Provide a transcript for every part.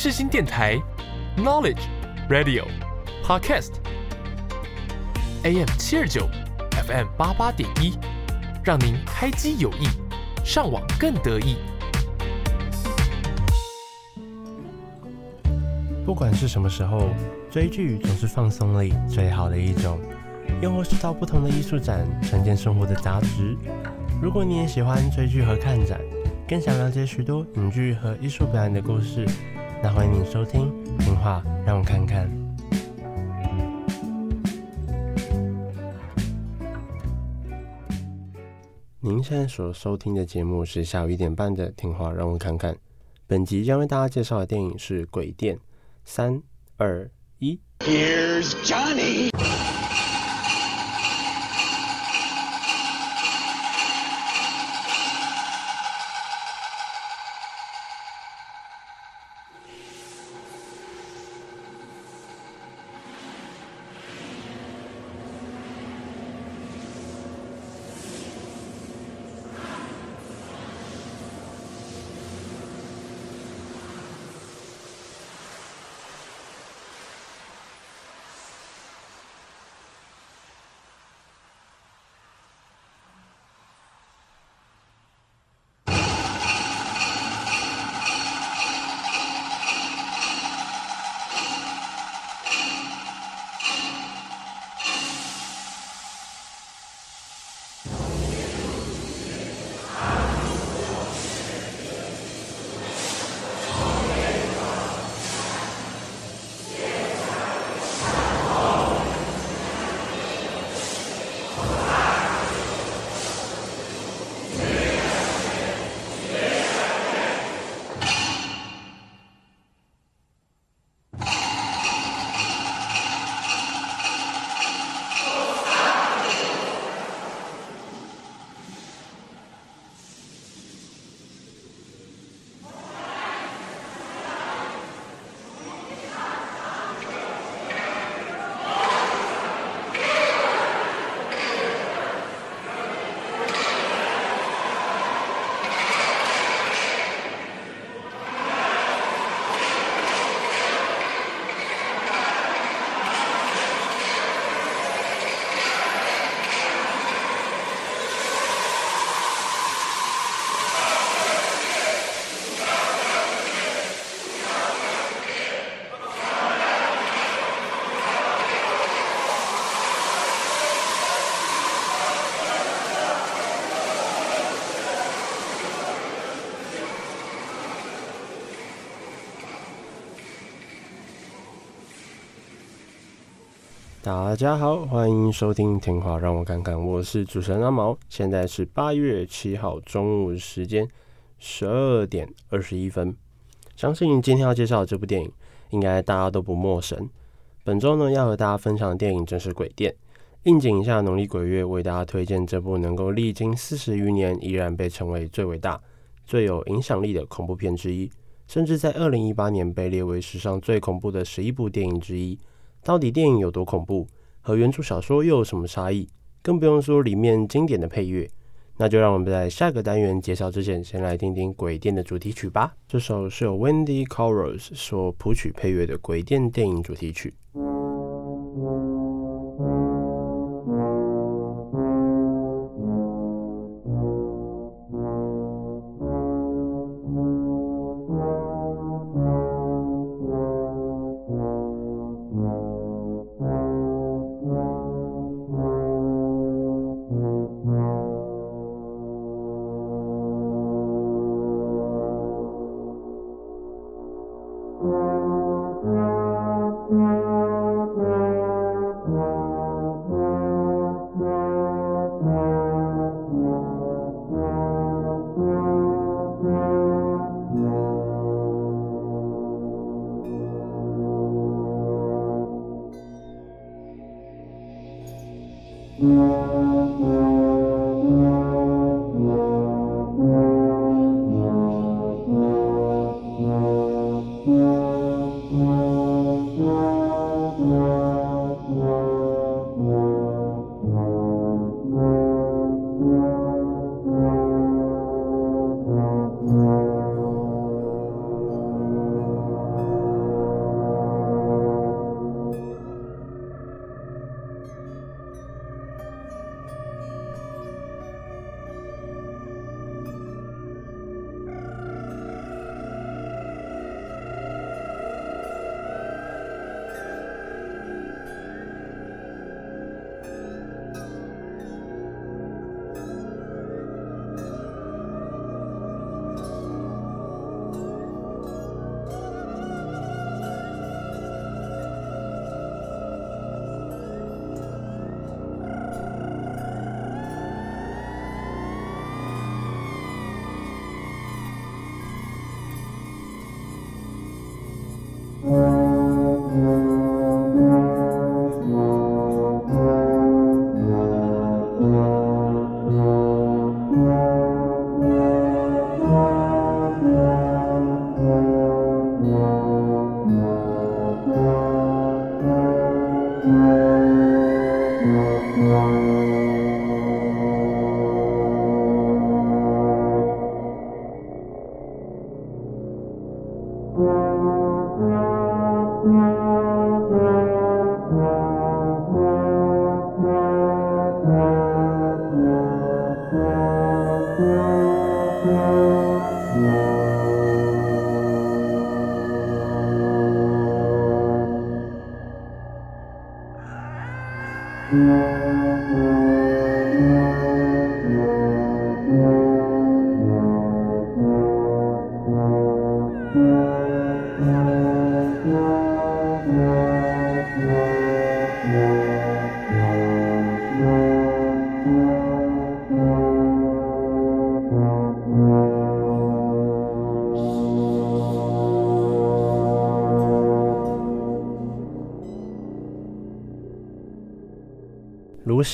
世新电台，Knowledge Radio Podcast，AM 七二九，FM 八八点一，让您开机有益，上网更得意。不管是什么时候，追剧总是放松里最好的一种，又或是到不同的艺术展，沉淀生活的杂质。如果你也喜欢追剧和看展，更想了解许多影剧和艺术表演的故事，那欢迎您收听《听话让我看看》。您现在所收听的节目是下午一点半的《听话让我看看》。本集将为大家介绍的电影是《鬼店》。三、二、一。Here's Johnny. 大家好，欢迎收听《听话让我看看》，我是主持人阿毛。现在是八月七号中午时间十二点二十一分。相信今天要介绍的这部电影，应该大家都不陌生。本周呢，要和大家分享的电影正是《鬼店》。应景一下农历鬼月，为大家推荐这部能够历经四十余年，依然被称为最伟大、最有影响力的恐怖片之一，甚至在二零一八年被列为史上最恐怖的十一部电影之一。到底电影有多恐怖，和原著小说又有什么差异？更不用说里面经典的配乐。那就让我们在下个单元介绍之前，先来听听《鬼店》的主题曲吧。这首是由 Wendy Carlos 所谱曲配乐的《鬼店》电影主题曲。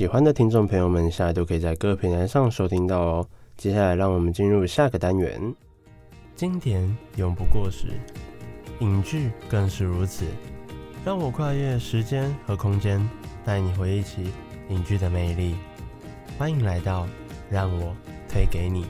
喜欢的听众朋友们，现在都可以在各平台上收听到哦。接下来，让我们进入下个单元。经典永不过时，影剧更是如此。让我跨越时间和空间，带你回忆起影剧的魅力。欢迎来到让我推给你。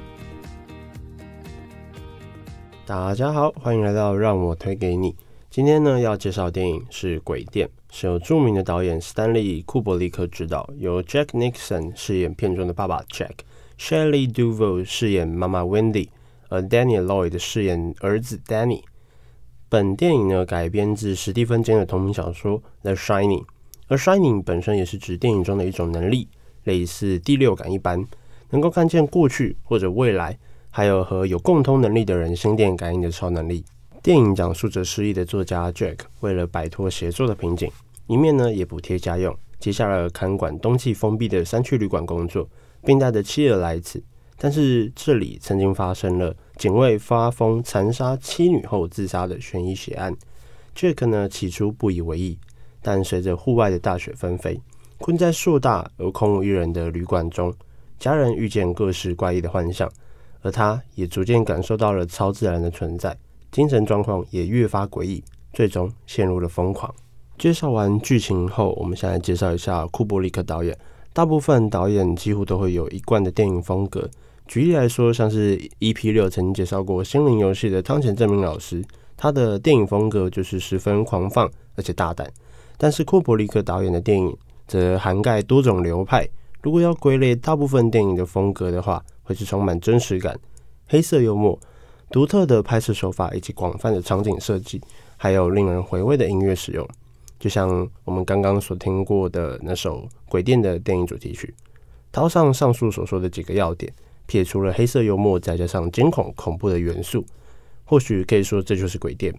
大家好，欢迎来到让我推给你。今天呢，要介绍的电影是《鬼店》。是由著名的导演斯坦利·库伯利克执导，由 Jack Nicholson 饰演片中的爸爸 Jack，Shelley Duvall 饰演妈妈 Wendy，而 Danny Lloyd 饰演儿子 Danny。本电影呢，改编自史蒂芬金的同名小说《The Shining》，而 Shining 本身也是指电影中的一种能力，类似第六感一般，能够看见过去或者未来，还有和有共通能力的人心电感应的超能力。电影讲述着失忆的作家 Jack 为了摆脱写作的瓶颈，一面呢也补贴家用，接下了看管冬季封闭的山区旅馆工作，并带着妻儿来此。但是这里曾经发生了警卫发疯残杀妻女后自杀的悬疑血案。Jack 呢起初不以为意，但随着户外的大雪纷飞，困在硕大而空无一人的旅馆中，家人遇见各式怪异的幻象，而他也逐渐感受到了超自然的存在。精神状况也越发诡异，最终陷入了疯狂。介绍完剧情后，我们先来介绍一下库布里克导演。大部分导演几乎都会有一贯的电影风格。举例来说，像是 EP 六曾经介绍过《心灵游戏》的汤浅政明老师，他的电影风格就是十分狂放而且大胆。但是库布里克导演的电影则涵盖多种流派。如果要归类大部分电影的风格的话，会是充满真实感、黑色幽默。独特的拍摄手法以及广泛的场景设计，还有令人回味的音乐使用，就像我们刚刚所听过的那首《鬼店》的电影主题曲。套上上述所说的几个要点，撇除了黑色幽默，再加上惊恐恐怖的元素，或许可以说这就是《鬼店》。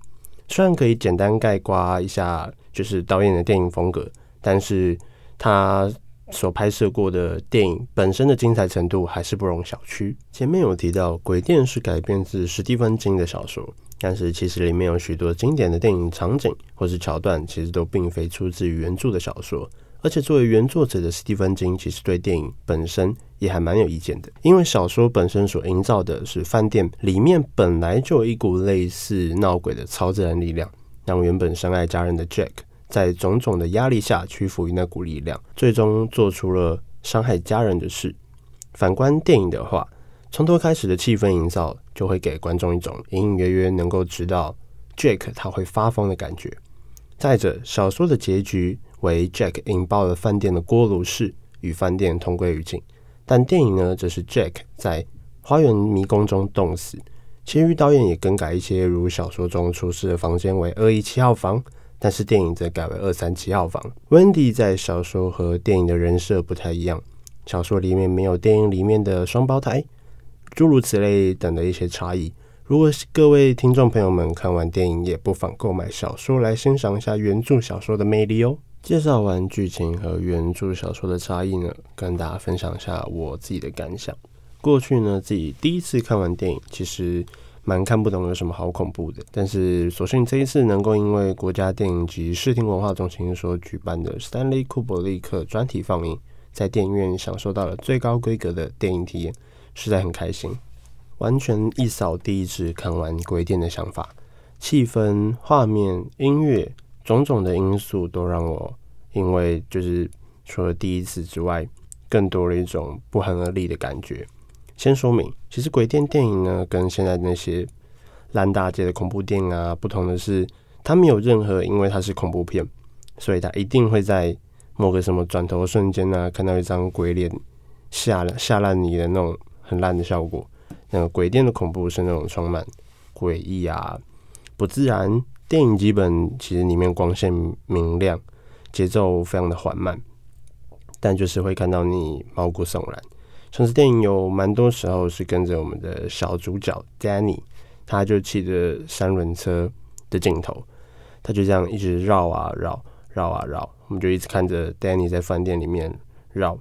虽然可以简单概括一下，就是导演的电影风格，但是他。所拍摄过的电影本身的精彩程度还是不容小觑。前面有提到，《鬼店》是改编自史蒂芬金的小说，但是其实里面有许多经典的电影场景或是桥段，其实都并非出自于原著的小说。而且作为原作者的史蒂芬金，其实对电影本身也还蛮有意见的，因为小说本身所营造的是饭店里面本来就有一股类似闹鬼的超自然力量，让原本深爱家人的 Jack。在种种的压力下屈服于那股力量，最终做出了伤害家人的事。反观电影的话，从头开始的气氛营造就会给观众一种隐隐约约能够知道 Jack 他会发疯的感觉。再者，小说的结局为 Jack 引爆了饭店的锅炉室，与饭店同归于尽。但电影呢，则是 Jack 在花园迷宫中冻死。其余导演也更改一些，如小说中出事的房间为二一七号房。但是电影则改为二三七号房。Wendy 在小说和电影的人设不太一样，小说里面没有电影里面的双胞胎，诸如此类等的一些差异。如果各位听众朋友们看完电影，也不妨购买小说来欣赏一下原著小说的魅力哦。介绍完剧情和原著小说的差异呢，跟大家分享一下我自己的感想。过去呢，自己第一次看完电影，其实。蛮看不懂有什么好恐怖的，但是所幸这一次能够因为国家电影及视听文化中心所举办的史坦利·库伯利克专题放映，在电影院享受到了最高规格的电影体验，实在很开心，完全一扫第一次看完《鬼店》的想法。气氛、画面、音乐，种种的因素都让我因为就是除了第一次之外，更多了一种不寒而栗的感觉。先说明，其实鬼店电影呢，跟现在那些烂大街的恐怖电影啊，不同的是，它没有任何因为它是恐怖片，所以它一定会在某个什么转头瞬间呢，看到一张鬼脸吓吓烂你的那种很烂的效果。那个鬼店的恐怖是那种充满诡异啊、不自然。电影基本其实里面光线明亮，节奏非常的缓慢，但就是会看到你毛骨悚然。城市电影有蛮多时候是跟着我们的小主角 Danny，他就骑着三轮车的镜头，他就这样一直绕啊绕，绕啊绕，我们就一直看着 Danny 在饭店里面绕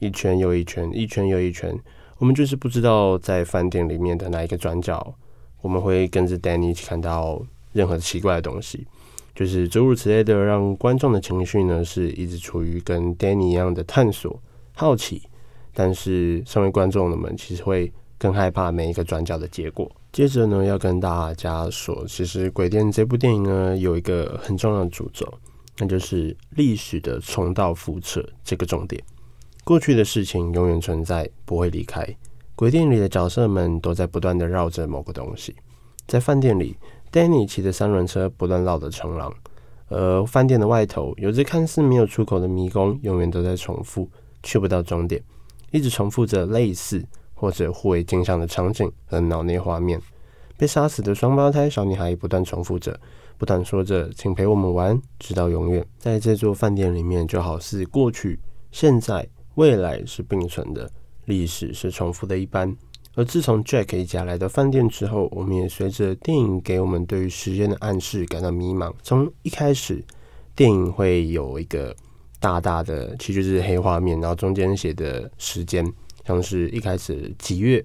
一圈又一圈，一圈又一圈，我们就是不知道在饭店里面的哪一个转角，我们会跟着 Danny 一起看到任何奇怪的东西，就是诸如此类的，让观众的情绪呢是一直处于跟 Danny 一样的探索、好奇。但是，身为观众的们其实会更害怕每一个转角的结果。接着呢，要跟大家说，其实《鬼店》这部电影呢，有一个很重要的主轴，那就是历史的重蹈覆辙这个重点。过去的事情永远存在，不会离开。鬼店里的角色们都在不断地绕着某个东西。在饭店里，Danny 骑着三轮车不断绕着长廊，而饭店的外头有着看似没有出口的迷宫，永远都在重复，去不到终点。一直重复着类似或者互为镜像的场景和脑内画面。被杀死的双胞胎小女孩不断重复着，不断说着“请陪我们玩，直到永远”。在这座饭店里面，就好似过去、现在、未来是并存的，历史是重复的一般。而自从 Jack 一家来到饭店之后，我们也随着电影给我们对于时间的暗示感到迷茫。从一开始，电影会有一个。大大的其实就是黑画面，然后中间写的时间像是一开始几月，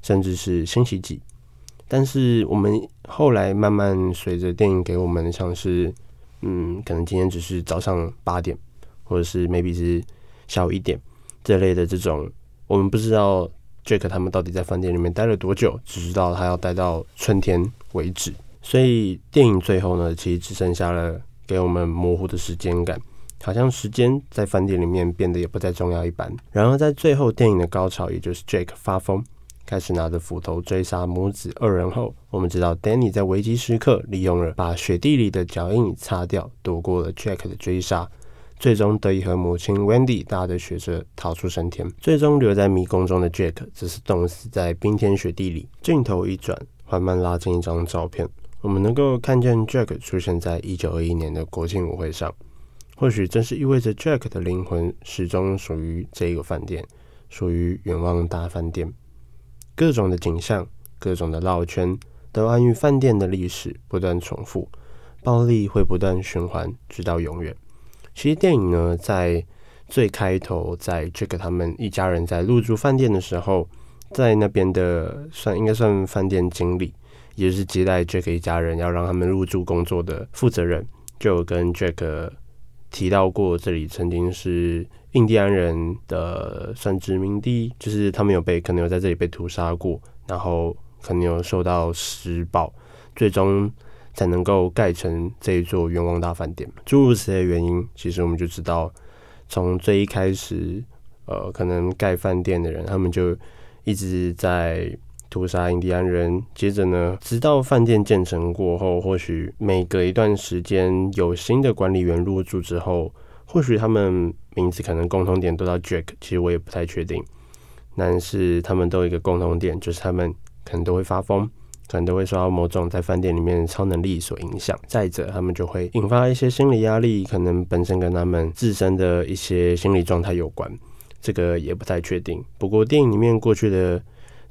甚至是星期几。但是我们后来慢慢随着电影给我们像是，嗯，可能今天只是早上八点，或者是 maybe 是下午一点这类的这种，我们不知道 Jack 他们到底在饭店里面待了多久，只知道他要待到春天为止。所以电影最后呢，其实只剩下了给我们模糊的时间感。好像时间在饭店里面变得也不再重要一般。然而，在最后电影的高潮，也就是 Jake 发疯，开始拿着斧头追杀母子二人后，我们知道 Danny 在危机时刻利用了把雪地里的脚印擦掉，躲过了 Jake 的追杀，最终得以和母亲 Wendy 搭着雪车逃出升天。最终留在迷宫中的 Jake 则是冻死在冰天雪地里。镜头一转，缓慢拉近一张照片，我们能够看见 Jake 出现在一九二一年的国庆舞会上。或许正是意味着 Jack 的灵魂始终属于这个饭店，属于远望大饭店。各种的景象，各种的绕圈，都暗喻饭店的历史不断重复，暴力会不断循环，直到永远。其实电影呢，在最开头，在 Jack 他们一家人在入住饭店的时候，在那边的算应该算饭店经理，也就是接待 Jack 一家人要让他们入住工作的负责人，就跟 Jack。提到过，这里曾经是印第安人的算殖民地，就是他们有被可能有在这里被屠杀过，然后可能有受到施暴，最终才能够盖成这一座冤枉大饭店。诸如此类原因，其实我们就知道，从最一开始，呃，可能盖饭店的人，他们就一直在。屠杀印第安人，接着呢，直到饭店建成过后，或许每隔一段时间有新的管理员入住之后，或许他们名字可能共同点都叫 Jack，其实我也不太确定。但是他们都有一个共同点，就是他们可能都会发疯，可能都会受到某种在饭店里面的超能力所影响。再者，他们就会引发一些心理压力，可能本身跟他们自身的一些心理状态有关，这个也不太确定。不过电影里面过去的。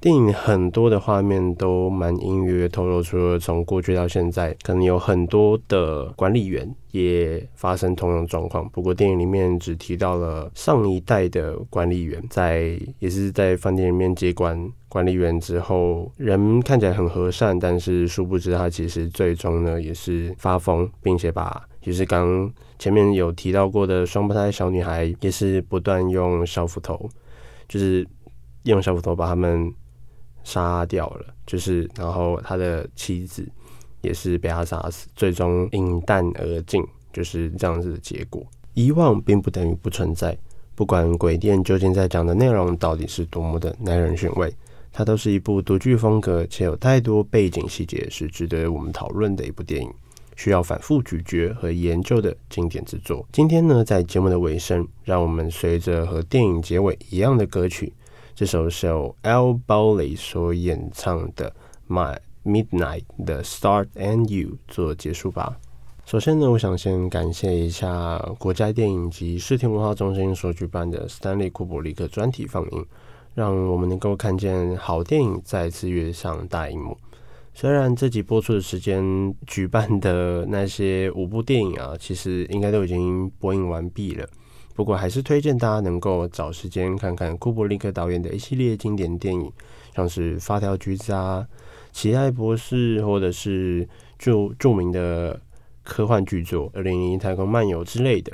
电影很多的画面都蛮隐约透露出了从过去到现在，可能有很多的管理员也发生同样状况。不过电影里面只提到了上一代的管理员在也是在饭店里面接管管理员之后，人看起来很和善，但是殊不知他其实最终呢也是发疯，并且把就是刚前面有提到过的双胞胎小女孩也是不断用小斧头，就是用小斧头把他们。杀掉了，就是然后他的妻子也是被他杀死，最终饮弹而尽，就是这样子的结果。遗忘并不等于不存在，不管鬼店究竟在讲的内容到底是多么的耐人寻味，它都是一部独具风格且有太多背景细节是值得我们讨论的一部电影，需要反复咀嚼和研究的经典之作。今天呢，在节目的尾声，让我们随着和电影结尾一样的歌曲，这首是由 l b o w l e y 所演唱的《My Midnight》的 Start and You 做结束吧。首先呢，我想先感谢一下国家电影及视听文化中心所举办的史丹利·库柏力克专题放映，让我们能够看见好电影再次跃上大荧幕。虽然这集播出的时间举办的那些五部电影啊，其实应该都已经播映完毕了，不过还是推荐大家能够找时间看看库柏力克导演的一系列经典电影，像是《发条橘子》啊，《奇爱博士》，或者是著著名的。科幻巨作《二零零一太空漫游》之类的，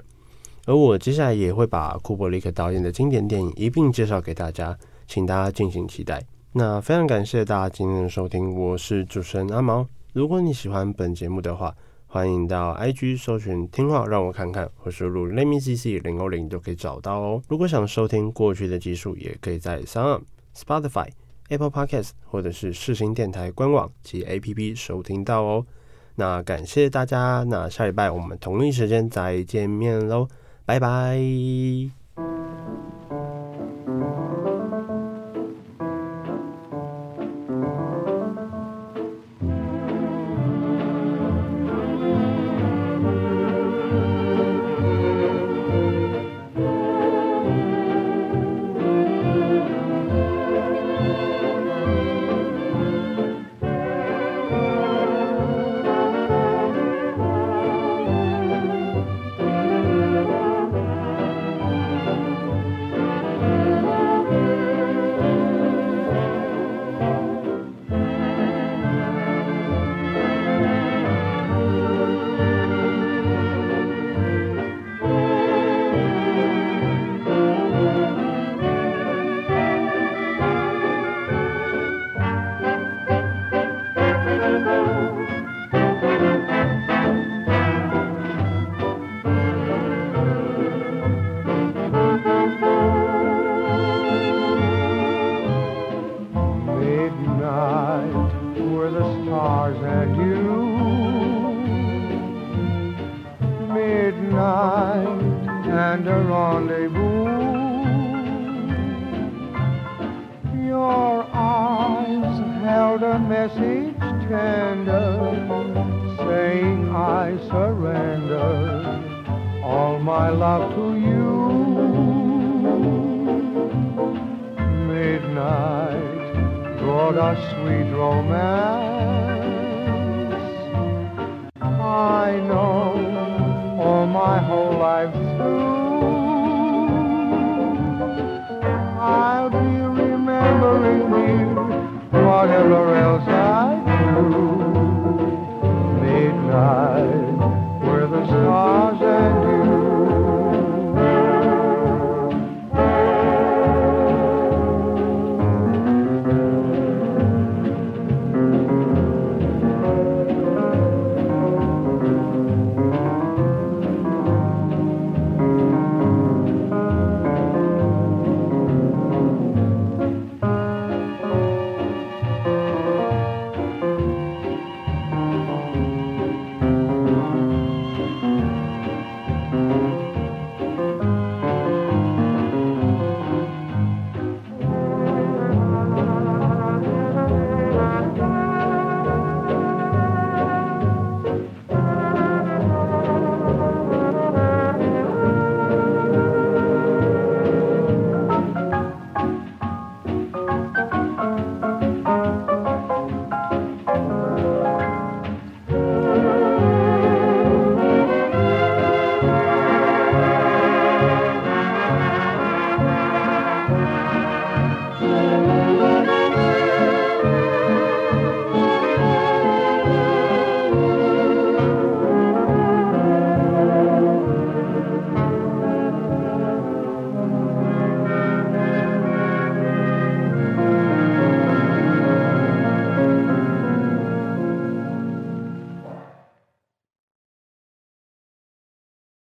而我接下来也会把库柏力克导演的经典电影一并介绍给大家，请大家敬请期待。那非常感谢大家今天的收听，我是主持人阿毛。如果你喜欢本节目的话，欢迎到 IG 搜寻“听话让我看看”或输入 “Let me see see 零二零”就可以找到哦。如果想收听过去的技术，也可以在 Sound、Spotify、Apple Podcast 或者是世新电台官网及 APP 收听到哦。那感谢大家，那下礼拜我们同一时间再见面喽，拜拜。A sweet romance.